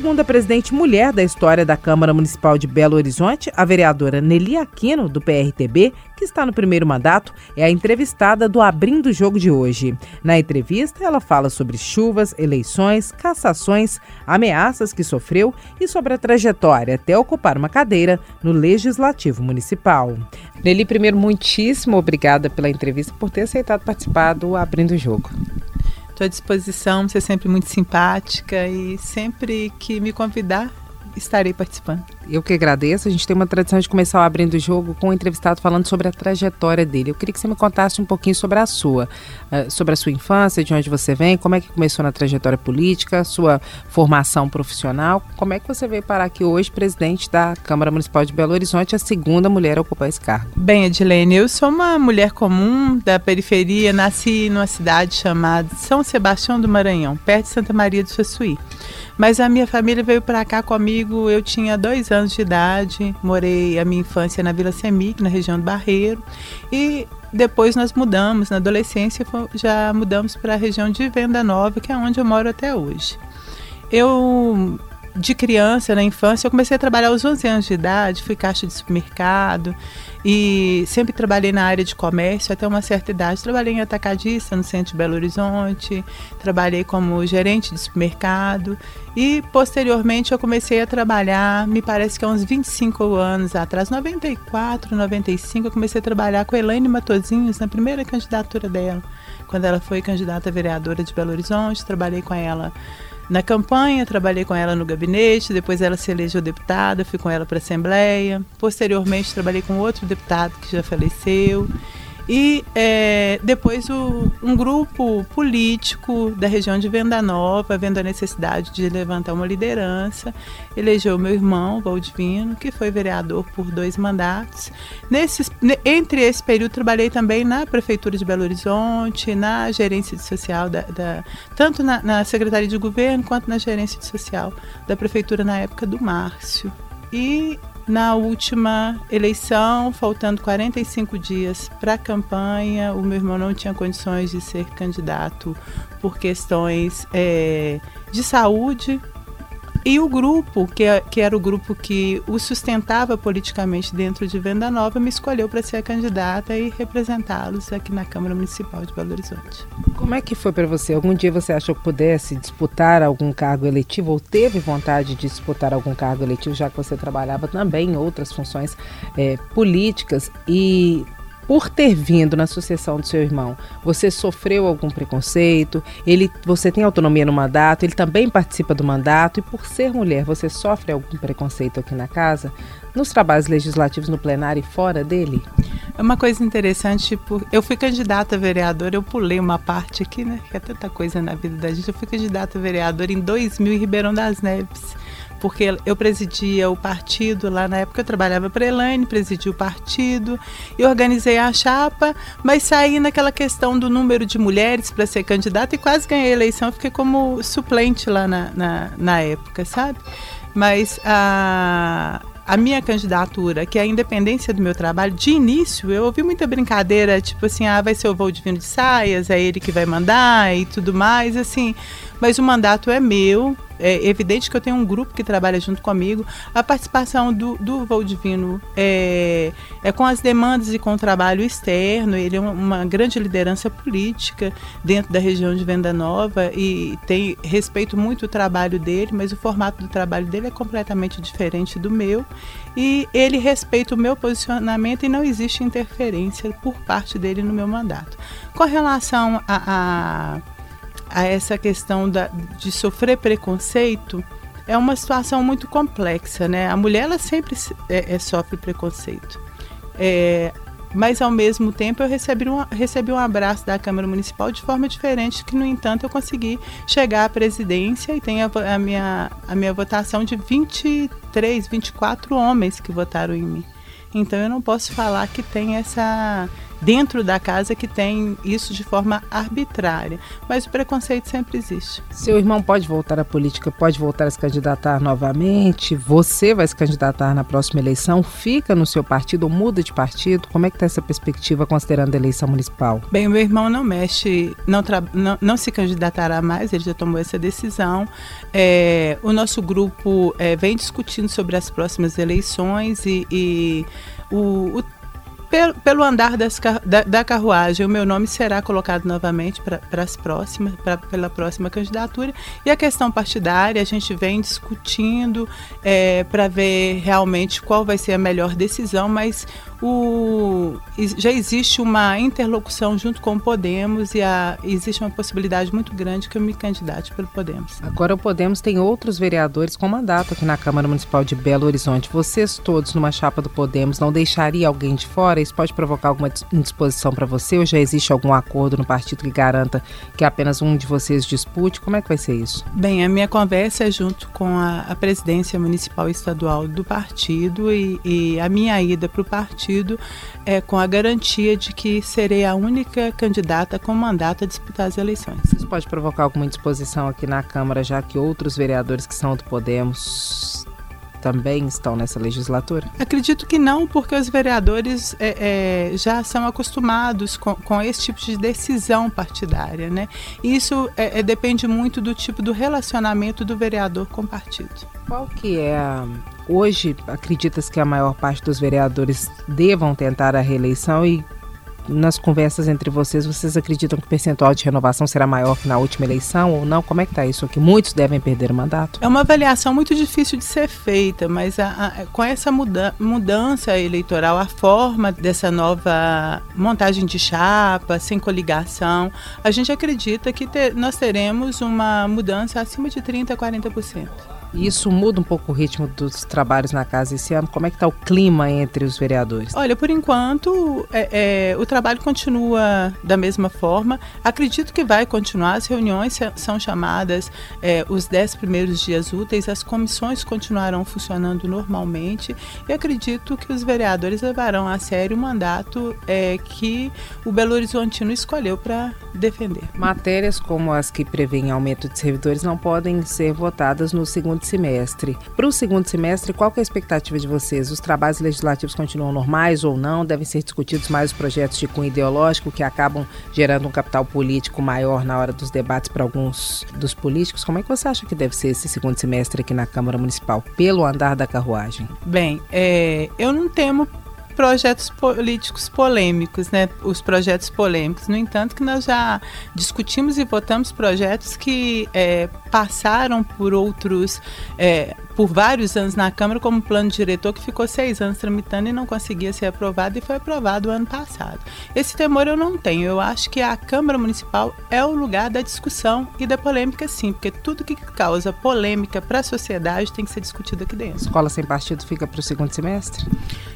Segunda presidente mulher da história da Câmara Municipal de Belo Horizonte, a vereadora Nelly Aquino, do PRTB, que está no primeiro mandato, é a entrevistada do Abrindo o Jogo de hoje. Na entrevista, ela fala sobre chuvas, eleições, cassações, ameaças que sofreu e sobre a trajetória até ocupar uma cadeira no Legislativo Municipal. Nelly, primeiro, muitíssimo obrigada pela entrevista, por ter aceitado participar do Abrindo o Jogo. Estou disposição, você é sempre muito simpática e sempre que me convidar, estarei participando. Eu que agradeço. A gente tem uma tradição de começar o abrindo o jogo com o um entrevistado falando sobre a trajetória dele. Eu queria que você me contasse um pouquinho sobre a sua, uh, sobre a sua infância, de onde você vem, como é que começou na trajetória política, sua formação profissional, como é que você veio parar aqui hoje, presidente da Câmara Municipal de Belo Horizonte, a segunda mulher a ocupar esse cargo. Bem, Edilene, eu sou uma mulher comum da periferia, nasci numa cidade chamada São Sebastião do Maranhão, perto de Santa Maria do Suaçuí. Mas a minha família veio para cá comigo, eu tinha dois anos de idade, morei a minha infância na Vila Semic, na região do Barreiro, e depois nós mudamos, na adolescência já mudamos para a região de Venda Nova, que é onde eu moro até hoje. Eu de criança, na infância, eu comecei a trabalhar aos 11 anos de idade, fui caixa de supermercado e sempre trabalhei na área de comércio até uma certa idade. Trabalhei em atacadista no centro de Belo Horizonte, trabalhei como gerente de supermercado e posteriormente eu comecei a trabalhar, me parece que há uns 25 anos atrás, 94, 95, eu comecei a trabalhar com Elaine Matozinhos na primeira candidatura dela, quando ela foi candidata a vereadora de Belo Horizonte, trabalhei com ela na campanha, trabalhei com ela no gabinete, depois ela se elegeu deputada, fui com ela para a Assembleia. Posteriormente, trabalhei com outro deputado que já faleceu. E é, depois o, um grupo político da região de Venda Nova, vendo a necessidade de levantar uma liderança, elegeu meu irmão, Valdivino, que foi vereador por dois mandatos. Nesses, entre esse período, trabalhei também na Prefeitura de Belo Horizonte, na gerência de social, da, da tanto na, na Secretaria de Governo quanto na gerência de social da Prefeitura na época do Márcio. E na última eleição, faltando 45 dias para a campanha, o meu irmão não tinha condições de ser candidato por questões é, de saúde, e o grupo, que, é, que era o grupo que o sustentava politicamente dentro de Venda Nova, me escolheu para ser a candidata e representá-los aqui na Câmara Municipal de Belo Horizonte. Como é que foi para você? Algum dia você achou que pudesse disputar algum cargo eletivo ou teve vontade de disputar algum cargo eletivo, já que você trabalhava também em outras funções é, políticas e por ter vindo na sucessão do seu irmão, você sofreu algum preconceito? Ele, você tem autonomia no mandato? Ele também participa do mandato? E por ser mulher, você sofre algum preconceito aqui na casa? Nos trabalhos legislativos, no plenário e fora dele? É uma coisa interessante, eu fui candidata a vereadora, eu pulei uma parte aqui, né? Que é tanta coisa na vida da gente. Eu fui candidata a vereadora em 2000 em Ribeirão das Neves porque eu presidia o partido lá na época eu trabalhava para Elaine, presidi o partido e organizei a chapa, mas saí naquela questão do número de mulheres para ser candidata e quase ganhei a eleição, fiquei como suplente lá na, na, na época, sabe? Mas a, a minha candidatura, que é a independência do meu trabalho, de início eu ouvi muita brincadeira, tipo assim, ah, vai ser o voo divino de saias, é ele que vai mandar e tudo mais, assim. Mas o mandato é meu, é evidente que eu tenho um grupo que trabalha junto comigo. A participação do, do Voo Divino é, é com as demandas e com o trabalho externo. Ele é uma, grande liderança política dentro da região de Venda Nova e tem respeito muito o trabalho dele, mas o formato do trabalho dele é completamente diferente do meu. E ele respeita o meu posicionamento e não existe interferência por parte dele no meu mandato. Com relação a, a a essa questão da, de sofrer preconceito é uma situação muito complexa, né? A mulher ela sempre é, é, sofre preconceito. É, mas ao mesmo tempo eu recebi um, recebi um abraço da Câmara Municipal de forma diferente, que no entanto eu consegui chegar à presidência e tem a, a, minha, a minha votação de 23, 24 homens que votaram em mim. Então eu não posso falar que tem essa dentro da casa que tem isso de forma arbitrária. Mas o preconceito sempre existe. Seu irmão pode voltar à política, pode voltar a se candidatar novamente? Você vai se candidatar na próxima eleição? Fica no seu partido ou muda de partido? Como é que está essa perspectiva considerando a eleição municipal? Bem, meu irmão não mexe, não, não, não se candidatará mais, ele já tomou essa decisão. É, o nosso grupo é, vem discutindo sobre as próximas eleições e, e o, o pelo, andar das, da, da, carruagem, o meu nome será colocado novamente para as próximas, pra, pela próxima candidatura. E a questão partidária, a gente vem discutindo é, para ver realmente qual vai ser a melhor decisão, mas o, já existe uma interlocução junto com o Podemos e a, existe uma possibilidade muito grande que eu me candidate pelo Podemos. Agora o Podemos tem outros vereadores com mandato aqui na Câmara Municipal de Belo Horizonte. Vocês todos numa chapa do Podemos não deixaria alguém de fora? Isso pode provocar alguma indisposição para você ou já existe algum acordo no partido que garanta que apenas um de vocês dispute? Como é que vai ser isso? Bem, a minha conversa é junto com a, a presidência municipal e estadual do partido e, e a minha ida para o partido partido é, com a garantia de que serei a única candidata com mandato a disputar as eleições. Isso pode provocar alguma indisposição aqui na Câmara, já que outros vereadores que são do Podemos também estão nessa legislatura? Acredito que não, porque os vereadores é, é, já são acostumados com, com, esse tipo de decisão partidária, né? Isso é, é depende muito do tipo do relacionamento do vereador com o partido. Qual que é a Hoje, acredita-se que a maior parte dos vereadores devam tentar a reeleição e nas conversas entre vocês, vocês acreditam que o percentual de renovação será maior que na última eleição ou não? Como é que está isso aqui? Muitos devem perder o mandato? É uma avaliação muito difícil de ser feita, mas a, a, com essa muda, mudança eleitoral, a forma dessa nova montagem de chapa, sem coligação, a gente acredita que ter, nós teremos uma mudança acima de 30% a 40%. E isso muda um pouco o ritmo dos trabalhos na casa esse ano? Como é que está o clima entre os vereadores? Olha, por enquanto é, é, o trabalho continua da mesma forma. Acredito que vai continuar. As reuniões são chamadas é, os dez primeiros dias úteis. As comissões continuarão funcionando normalmente. E acredito que os vereadores levarão a sério o mandato é, que o Belo Horizontino escolheu para defender. Matérias como as que prevêem aumento de servidores não podem ser votadas no segundo segundo semestre. Para o segundo semestre, qual é a expectativa de vocês? Os trabalhos legislativos continuam normais ou não? Devem ser discutidos mais os projetos de cunho ideológico que acabam gerando um capital político maior na hora dos debates para alguns dos políticos? Como é que você acha que deve ser esse segundo semestre aqui na Câmara Municipal, pelo andar da carruagem? Bem, é, eu não temo projetos políticos polêmicos, né? Os projetos polêmicos. No entanto, que nós já discutimos e votamos projetos que é, passaram por outros é, por vários anos na Câmara como plano diretor que ficou seis anos tramitando e não conseguia ser aprovado e foi aprovado ano passado. Esse temor eu não tenho. Eu acho que a Câmara Municipal é o lugar da discussão e da polêmica, sim, porque tudo que causa polêmica para a sociedade tem que ser discutido aqui dentro. Escola sem partido fica para o segundo semestre?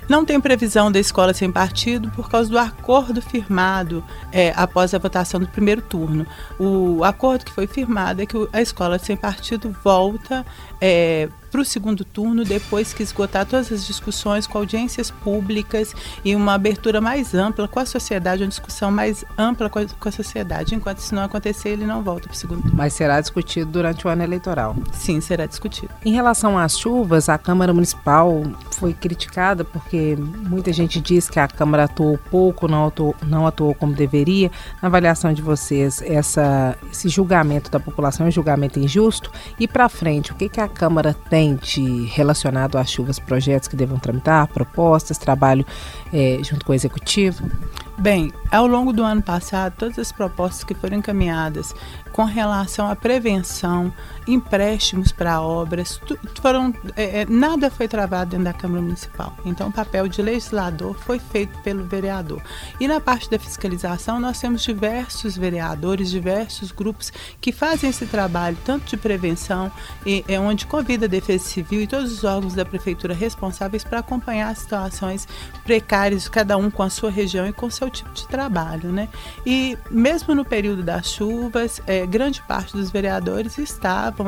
Não tem previsão da escola sem partido por causa do acordo firmado é, após a votação do primeiro turno. O acordo que foi firmado é que a escola sem partido volta é, para o segundo turno, depois que esgotar todas as discussões com audiências públicas e uma abertura mais ampla com a sociedade, uma discussão mais ampla com a, com a sociedade. Enquanto isso não acontecer, ele não volta para o segundo turno. Mas será discutido durante o ano eleitoral? Sim, será discutido. Em relação às chuvas, a Câmara Municipal foi criticada porque muita gente diz que a Câmara atuou pouco, não atuou, não atuou como deveria. Na avaliação de vocês, essa, esse julgamento da população é um julgamento injusto? E para frente, o que, que a Câmara tem relacionado às chuvas, projetos que devam tramitar, propostas, trabalho é, junto com o executivo? Bem, ao longo do ano passado, todas as propostas que foram encaminhadas com relação à prevenção, empréstimos para obras, foram, é, é, nada foi travado dentro da Câmara Municipal. Então, o papel de legislador foi feito pelo vereador. E na parte da fiscalização, nós temos diversos vereadores, diversos grupos que fazem esse trabalho, tanto de prevenção, e, é, onde convida a Defesa Civil e todos os órgãos da Prefeitura responsáveis para acompanhar as situações precárias, cada um com a sua região e com seu seu tipo de trabalho, né? E mesmo no período das chuvas, é, grande parte dos vereadores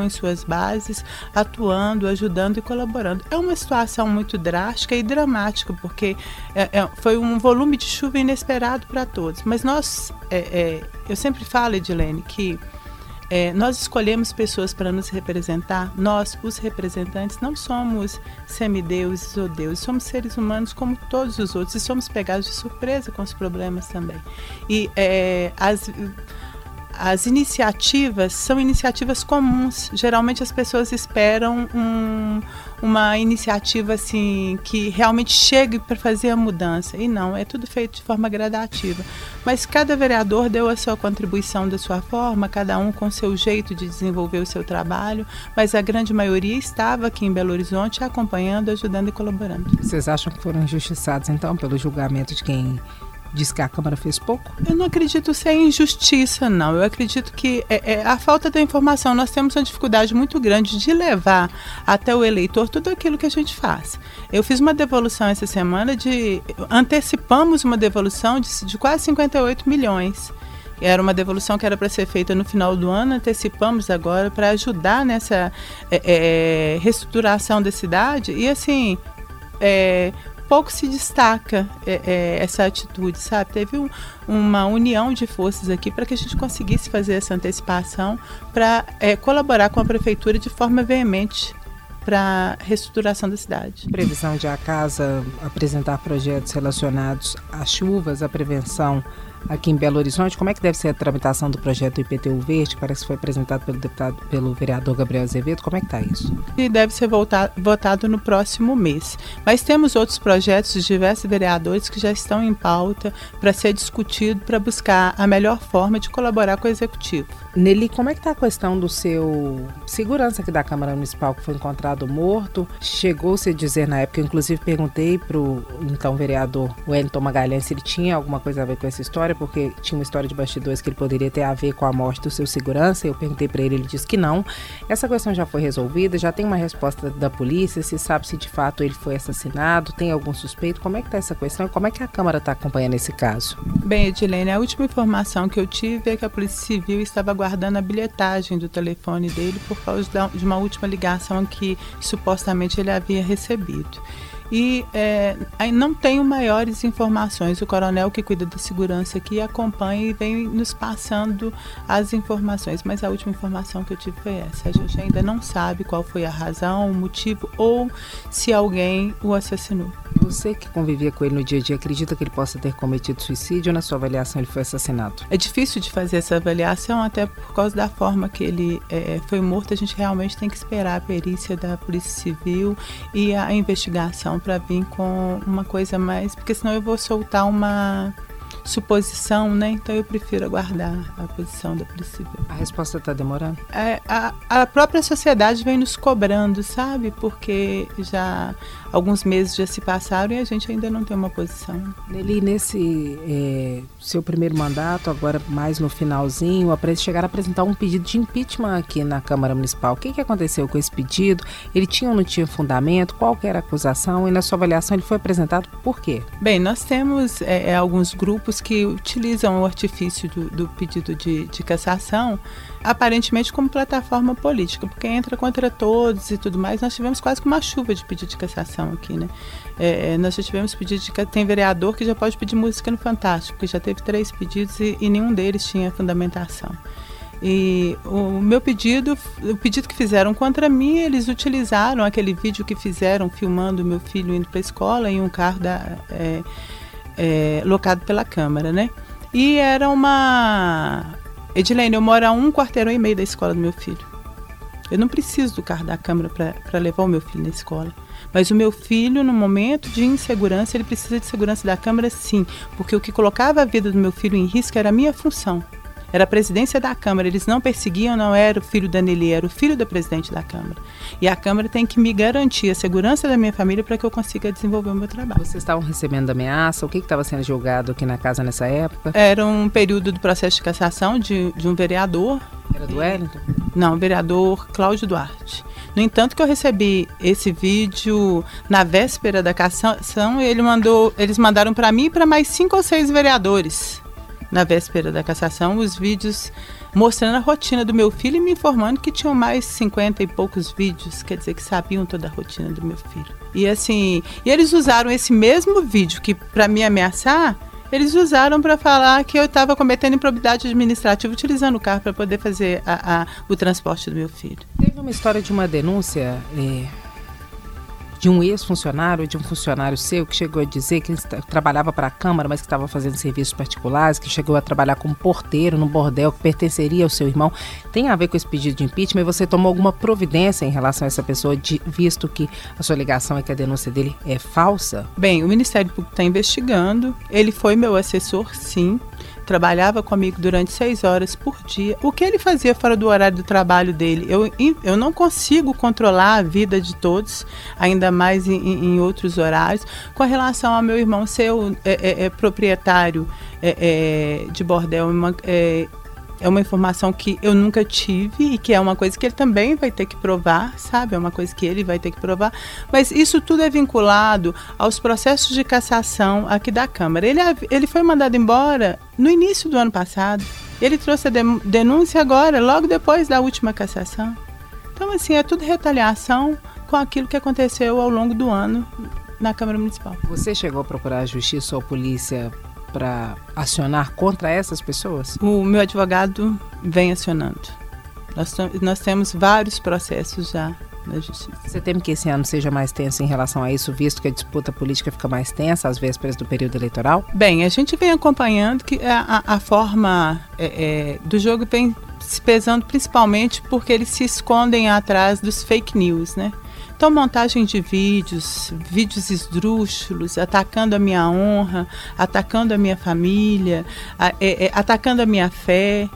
em suas bases atuando, ajudando e colaborando. É uma situação muito drástica e dramática, porque é, é, foi um volume de chuva inesperado para todos. Mas nós, é, é, eu sempre falo, Edilene, que é, nós escolhemos pessoas para nos representar. Nós, os representantes, não somos semideuses ou deuses, somos seres humanos como todos os outros e somos pegados de surpresa com os problemas também. E é, as as iniciativas são iniciativas comuns. Geralmente as pessoas esperam um, uma iniciativa assim que realmente chegue para fazer a mudança. E não, é tudo feito de forma gradativa. Mas cada vereador deu a sua contribuição da sua forma, cada um com seu jeito de desenvolver o seu trabalho, mas a grande maioria estava aqui em Belo Horizonte acompanhando, ajudando e colaborando. Vocês acham que foram injustiçados então pelo julgamento de quem diz que a Câmara fez pouco? Eu não acredito ser injustiça, não. Eu acredito que é, é, a falta da informação. Nós temos uma dificuldade muito grande de levar até o eleitor tudo aquilo que a gente faz. Eu fiz uma devolução essa semana de. Antecipamos uma devolução de, de quase 58 milhões. Era uma devolução que era para ser feita no final do ano, antecipamos agora para ajudar nessa é, é, reestruturação da cidade. E assim, é, pouco se destaca é, é, essa atitude, sabe? Teve um, uma união de forças aqui para que a gente conseguisse fazer essa antecipação para é, colaborar com a prefeitura de forma veemente para a reestruturação da cidade. Previsão de a casa apresentar projetos relacionados às chuvas, à prevenção aqui em Belo Horizonte. Como é que deve ser a tramitação do projeto IPTU Verde, parece que foi apresentado pelo deputado, pelo vereador Gabriel Azevedo? Como é que está isso? E deve ser votado no próximo mês. Mas temos outros projetos de diversos vereadores que já estão em pauta para ser discutido para buscar a melhor forma de colaborar com o executivo. Nelly, como é que está a questão do seu segurança aqui da Câmara Municipal que foi encontrado morto? Chegou-se a dizer na época, inclusive perguntei para o então vereador Wellington Magalhães se ele tinha alguma coisa a ver com essa história, porque tinha uma história de bastidores que ele poderia ter a ver com a morte do seu segurança. Eu perguntei para ele, ele disse que não. Essa questão já foi resolvida, já tem uma resposta da polícia, se sabe se de fato ele foi assassinado, tem algum suspeito. Como é que está essa questão? Como é que a Câmara está acompanhando esse caso? Bem, Edilene, a última informação que eu tive é que a Polícia Civil estava guardando a bilhetagem do telefone dele por causa de uma última ligação que supostamente ele havia recebido e é, não tenho maiores informações. O coronel que cuida da segurança aqui acompanha e vem nos passando as informações, mas a última informação que eu tive foi essa. A gente ainda não sabe qual foi a razão, o motivo ou se alguém o assassinou. Você que convivia com ele no dia a dia, acredita que ele possa ter cometido suicídio ou na sua avaliação ele foi assassinado? É difícil de fazer essa avaliação, até por causa da forma que ele é, foi morto. A gente realmente tem que esperar a perícia da Polícia Civil e a investigação para vir com uma coisa mais. Porque senão eu vou soltar uma suposição, né? Então eu prefiro aguardar a posição da Polícia A resposta está demorando? É, a, a própria sociedade vem nos cobrando, sabe? Porque já alguns meses já se passaram e a gente ainda não tem uma posição. Nelly, nesse é, seu primeiro mandato, agora mais no finalzinho, chegaram a apresentar um pedido de impeachment aqui na Câmara Municipal. O que, que aconteceu com esse pedido? Ele tinha ou não tinha fundamento? Qual era a acusação? E na sua avaliação ele foi apresentado por quê? Bem, nós temos é, é alguns grupos que utilizam o artifício do, do pedido de, de cassação aparentemente como plataforma política, porque entra contra todos e tudo mais. Nós tivemos quase que uma chuva de pedido de cassação aqui, né? É, é nós já tivemos pedido de tem vereador que já pode pedir música no Fantástico, que já teve três pedidos e, e nenhum deles tinha fundamentação. E o meu pedido, o pedido que fizeram contra mim, eles utilizaram aquele vídeo que fizeram filmando meu filho indo para a escola em um carro da, é, é, locado pela Câmara, né? E era uma Edilene, eu moro a um quarteirão e meio da escola do meu filho. Eu não preciso do carro da Câmara para levar o meu filho na escola. Mas o meu filho, no momento de insegurança, ele precisa de segurança da Câmara, sim. Porque o que colocava a vida do meu filho em risco era a minha função era a presidência da Câmara. Eles não perseguiam, não era o filho da Nelly, era o filho da presidente da Câmara. E a Câmara tem que me garantir a segurança da minha família para que eu consiga desenvolver o meu trabalho. Vocês estavam recebendo ameaça? O que estava sendo julgado aqui na casa nessa época? Era um período do processo de cassação de, de um vereador. Era do Wellington? Não, o vereador Cláudio Duarte. No entanto, que eu recebi esse vídeo na véspera da cassação, ele mandou, eles mandaram para mim e para mais cinco ou seis vereadores. Na véspera da cassação, os vídeos mostrando a rotina do meu filho e me informando que tinham mais 50 e poucos vídeos, quer dizer que sabiam toda a rotina do meu filho. E assim, e eles usaram esse mesmo vídeo que para me ameaçar, eles usaram para falar que eu estava cometendo improbidade administrativa utilizando o carro para poder fazer a, a, o transporte do meu filho. Teve uma história de uma denúncia é, de um ex-funcionário, de um funcionário seu que chegou a dizer que ele trabalhava para a Câmara, mas que estava fazendo serviços particulares, que chegou a trabalhar como porteiro no bordel que pertenceria ao seu irmão. Tem a ver com esse pedido de impeachment e você tomou alguma providência em relação a essa pessoa, de, visto que a sua ligação é que a denúncia dele é falsa? Bem, o Ministério Público está investigando. Ele foi meu assessor, sim trabalhava comigo durante seis horas por dia. O que ele fazia fora do horário do trabalho dele? Eu, eu não consigo controlar a vida de todos, ainda mais em, em outros horários. Com relação ao meu irmão ser é, é, é proprietário é, é, de bordel, uma, é, uma informação que eu nunca tive e que é uma coisa que ele também vai ter que provar, sabe? É uma coisa que ele vai ter que provar. Mas isso tudo é vinculado aos processos de cassação aqui da Câmara. Ele, ele foi mandado embora no início do ano passado. Ele trouxe a denúncia agora, logo depois da última cassação. Então, assim, é tudo retaliação com aquilo que aconteceu ao longo do ano na Câmara Municipal. Você chegou a procurar a justiça ou a polícia para acionar contra essas pessoas? O meu advogado vem acionando. Nós, nós temos vários processos já na justiça. Você teme que esse ano seja mais tenso em relação a isso, visto que a disputa política fica mais tensa às vésperas do período eleitoral? Bem, a gente vem acompanhando que a, a forma é, é, do jogo vem se pesando principalmente porque eles se escondem atrás dos fake news, né? Então, montagem de vídeos, vídeos esdrúxulos, atacando a minha honra, atacando a minha família, a, é, é, atacando a minha fé.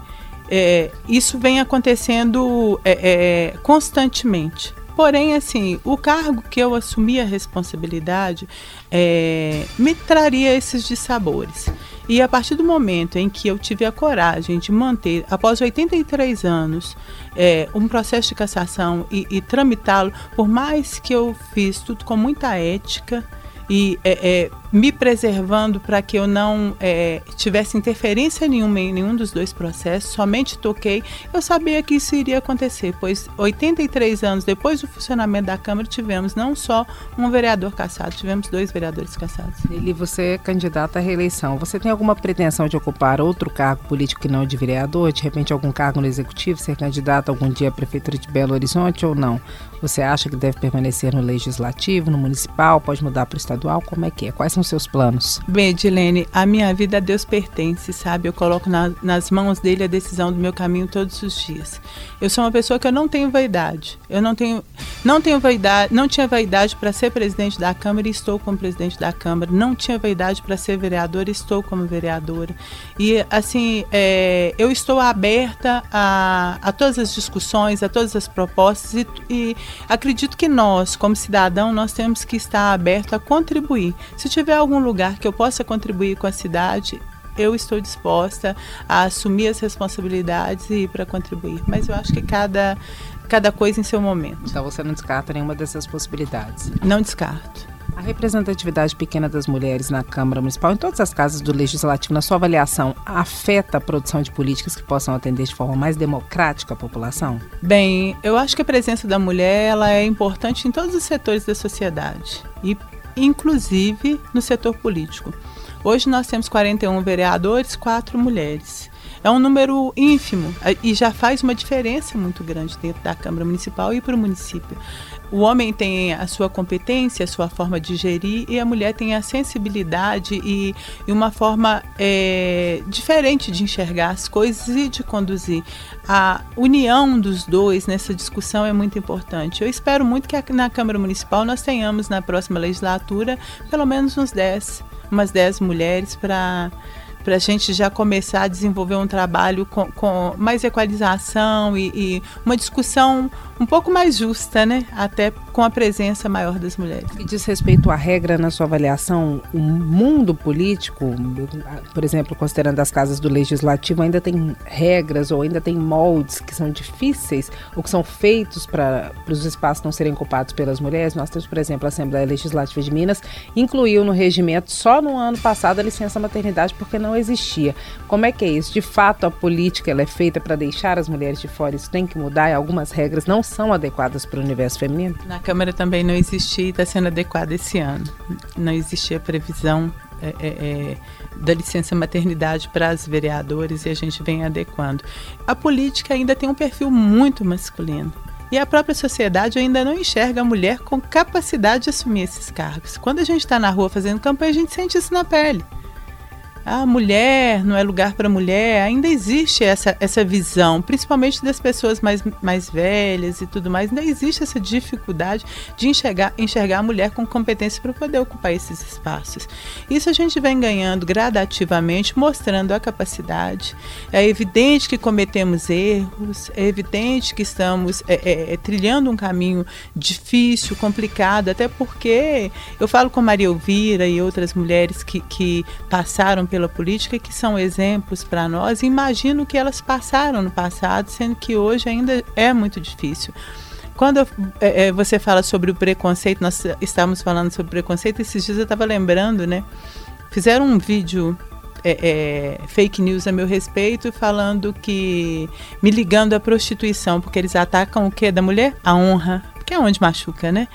É, isso vem acontecendo é, é, constantemente. Porém, assim, o cargo que eu assumi a responsabilidade é, me traria esses dissabores. E a partir do momento em que eu tive a coragem de manter, após 83 anos, é, um processo de cassação e, e tramitá-lo, por mais que eu fiz tudo com muita ética, e é, é, me preservando para que eu não é, tivesse interferência nenhuma em nenhum dos dois processos, somente toquei. Eu sabia que isso iria acontecer, pois 83 anos depois do funcionamento da Câmara tivemos não só um vereador cassado, tivemos dois vereadores cassados. E você é candidato à reeleição. Você tem alguma pretensão de ocupar outro cargo político que não de vereador? De repente algum cargo no executivo, ser candidato algum dia à prefeitura de Belo Horizonte ou não? Você acha que deve permanecer no legislativo, no municipal, pode mudar para o Como é que é? Quais são os seus planos? Bem, Edilene, a minha vida a Deus pertence, sabe? Eu coloco na, nas mãos dele a decisão do meu caminho todos os dias. Eu sou uma pessoa que eu não tenho vaidade. Eu não tenho, não tenho vaidade, não tinha vaidade para ser presidente da Câmara e estou como presidente da Câmara. Não tinha vaidade para ser vereadora e estou como vereadora. E assim, é, eu estou aberta a, a todas as discussões, a todas as propostas e, e acredito que nós, como cidadão, nós temos que estar aberto a contribuir. Se tiver algum lugar que eu possa contribuir com a cidade, eu estou disposta a assumir as responsabilidades e ir para contribuir. Mas eu acho que cada, cada coisa em seu momento. Então você não descarta nenhuma dessas possibilidades? Não descarto. A representatividade pequena das mulheres na Câmara Municipal, em todas as casas do Legislativo, na sua avaliação, afeta a produção de políticas que possam atender de forma mais democrática a população? Bem, eu acho que a presença da mulher ela é importante em todos os setores da sociedade e, inclusive, no setor político. Hoje nós temos 41 vereadores, quatro mulheres. É um número ínfimo e já faz uma diferença muito grande dentro da Câmara Municipal e para o município. O homem tem a sua competência, a sua forma de gerir, e a mulher tem a sensibilidade e, e uma forma é, diferente de enxergar as coisas e de conduzir. A união dos dois nessa discussão é muito importante. Eu espero muito que na Câmara Municipal nós tenhamos na próxima legislatura pelo menos uns 10, umas 10 mulheres para para a gente já começar a desenvolver um trabalho com, com mais equalização e, e, uma discussão um pouco mais justa, né? Até com a presença maior das mulheres. E diz respeito à regra na sua avaliação, o mundo político, por exemplo, considerando as casas do legislativo, ainda tem regras ou ainda tem moldes que são difíceis ou que são feitos para os espaços não serem ocupados pelas mulheres. Nós temos, por exemplo, a Assembleia Legislativa de Minas incluiu no regimento só no ano passado a licença maternidade porque não existia. Como é que é isso? De fato, a política ela é feita para deixar as mulheres de fora. Isso tem que mudar e algumas regras não são adequadas para o universo feminino? Na Câmara também não existia e está sendo adequada esse ano. Não existia previsão é, é, é, da licença maternidade para as vereadoras e a gente vem adequando. A política ainda tem um perfil muito masculino. E a própria sociedade ainda não enxerga a mulher com capacidade de assumir esses cargos. Quando a gente está na rua fazendo campanha, a gente sente isso na pele a mulher não é lugar para mulher, ainda existe essa, essa visão, principalmente das pessoas mais, mais velhas e tudo mais, ainda existe essa dificuldade de enxergar, enxergar a mulher com competência para poder ocupar esses espaços. Isso a gente vem ganhando gradativamente, mostrando a capacidade. É evidente que cometemos erros, é evidente que estamos é, é, é trilhando um caminho difícil, complicado, até porque eu falo com Maria Elvira e outras mulheres que, que passaram pela política que são exemplos para nós. Imagino que elas passaram no passado, sendo que hoje ainda é muito difícil. Quando é, é, você fala sobre o preconceito, nós estávamos falando sobre preconceito, esses dias eu estava lembrando, né? Fizeram um vídeo é, é, fake news a meu respeito, falando que. me ligando à prostituição, porque eles atacam o que da mulher? A honra, que é onde machuca, né?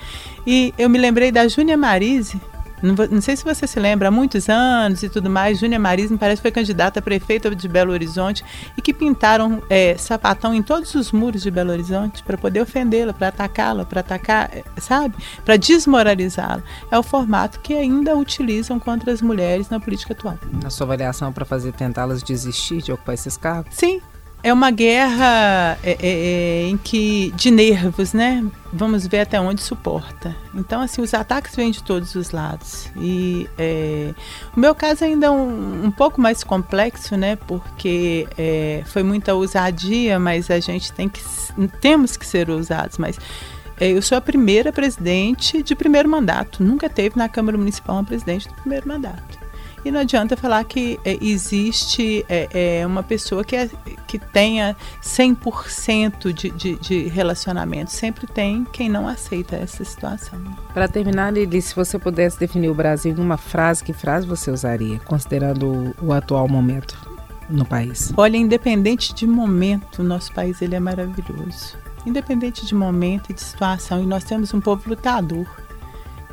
E eu me lembrei da Júnia Marise, não, não, sei se você se lembra, há muitos anos e tudo mais, Júnia Maris me parece que foi candidata a prefeita de Belo Horizonte e que pintaram é, sapatão em todos os muros de Belo Horizonte para poder ofendê-la, para atacá-la, para atacar, é, sabe? Para desmoralizá-la. É o formato que ainda utilizam contra as mulheres na política atual. Na sua avaliação, para fazer tentá-las desistir de ocupar esses cargos? Sim, é uma guerra é, é, é, em que de nervos, né? Vamos ver até onde suporta. Então, assim, os ataques vêm de todos os lados. E é, o meu caso ainda é um, um pouco mais complexo, né? Porque é, foi muita ousadia, mas a gente tem que temos que ser ousados. Mas é, eu sou a primeira presidente de primeiro mandato. Nunca teve na Câmara Municipal uma presidente do primeiro mandato. E não adianta falar que é, existe é, é, uma pessoa que, é, que tenha 100% de, de, de relacionamento. Sempre tem quem não aceita essa situação. Para terminar, Lili, se você pudesse definir o Brasil em uma frase, que frase você usaria, considerando o, o atual momento no país? Olha, independente de momento, o nosso país ele é maravilhoso. Independente de momento e de situação, e nós temos um povo lutador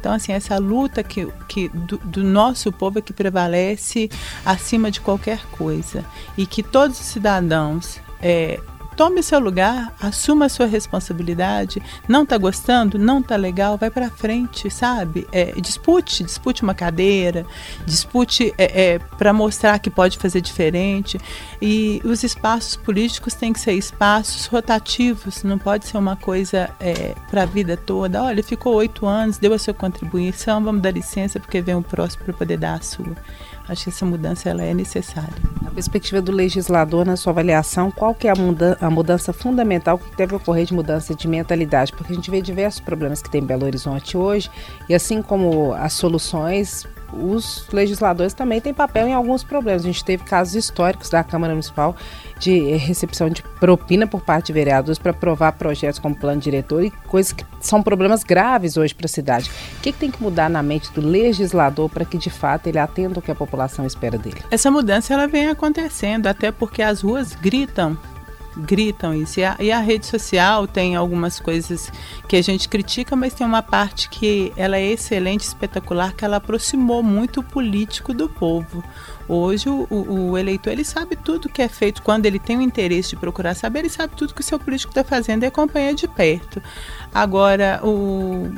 então, assim, essa luta que, que do, do, nosso povo é que prevalece acima de qualquer coisa. E que todos os cidadãos é, tome seu lugar, assuma a sua responsabilidade. Não tá gostando? Não tá legal? Vai para frente, sabe? É, dispute, dispute uma cadeira, dispute é, é, para mostrar que pode fazer diferente. E os espaços políticos têm que ser espaços rotativos, não pode ser uma coisa é, para a vida toda. Olha, ficou oito anos, deu a sua contribuição, vamos dar licença porque vem o próximo para poder dar a sua. Acho que essa mudança ela é necessária. Na perspectiva do legislador, na sua avaliação, qual que é a, muda a mudança fundamental que deve ocorrer de mudança de mentalidade? Porque a gente vê diversos problemas que tem em Belo Horizonte hoje, e assim como as soluções os legisladores também têm papel em alguns problemas. A gente teve casos históricos da Câmara Municipal de recepção de propina por parte de vereadores para aprovar projetos como plano diretor e coisas que são problemas graves hoje para a cidade. O que, que, tem que mudar na mente do legislador para que de fato ele atenda o que a população espera dele? Essa mudança ela vem acontecendo, até porque as ruas gritam gritam isso. E a, e a, rede social tem algumas coisas que a gente critica, mas tem uma parte que ela é excelente, espetacular, que ela aproximou muito o político do povo. Hoje o, o, eleitor ele sabe tudo que é feito quando ele tem o interesse de procurar saber, ele sabe tudo que o seu político está fazendo e acompanha de perto. Agora o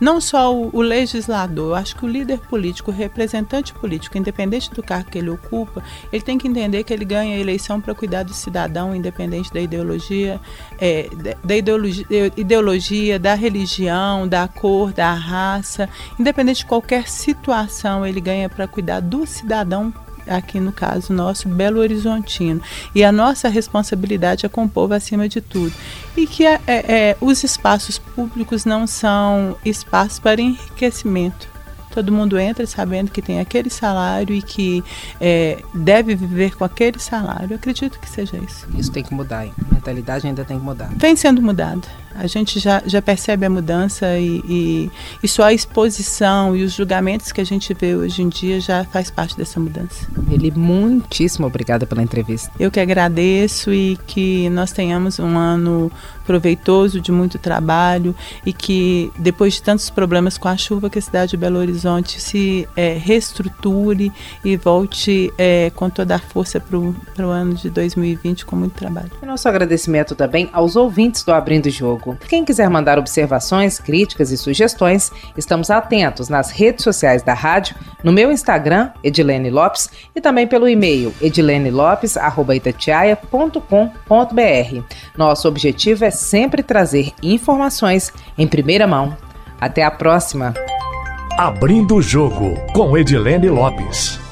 não só o, o, legislador, acho que o líder político, o representante político, independente do cargo que ele ocupa, ele tem que entender que ele ganha a eleição para cuidar do cidadão, independente da ideologia, é, da ideologia, ideologia, da religião, da cor, da raça, independente de qualquer situação, ele ganha para cuidar do cidadão aqui no caso nosso, Belo Horizontino. E a nossa responsabilidade é com o povo acima de tudo. E que é, é, os espaços públicos não são espaços para enriquecimento todo mundo entra sabendo que tem aquele salário e que é, deve viver com aquele salário. Eu acredito que seja isso. Isso tem que mudar, hein? a mentalidade ainda tem que mudar. Vem sendo mudada. A gente já, já percebe a mudança e, e, e só a exposição e os julgamentos que a gente vê hoje em dia já faz parte dessa mudança. Ele, muitíssimo obrigada pela entrevista. Eu que agradeço e que nós tenhamos um ano proveitoso, de muito trabalho e que depois de tantos problemas com a chuva, que a cidade de Belo Horizonte se é, reestruture e volte é, com toda a força para o ano de 2020 com muito trabalho. E nosso agradecimento também aos ouvintes do Abrindo Jogo. Quem quiser mandar observações, críticas e sugestões, estamos atentos nas redes sociais da rádio, no meu Instagram, Edilene Lopes, e também pelo e-mail edilenelopes.itatiaia.com.br. Nosso objetivo é sempre trazer informações em primeira mão. Até a próxima! Abrindo o jogo com Edilene Lopes.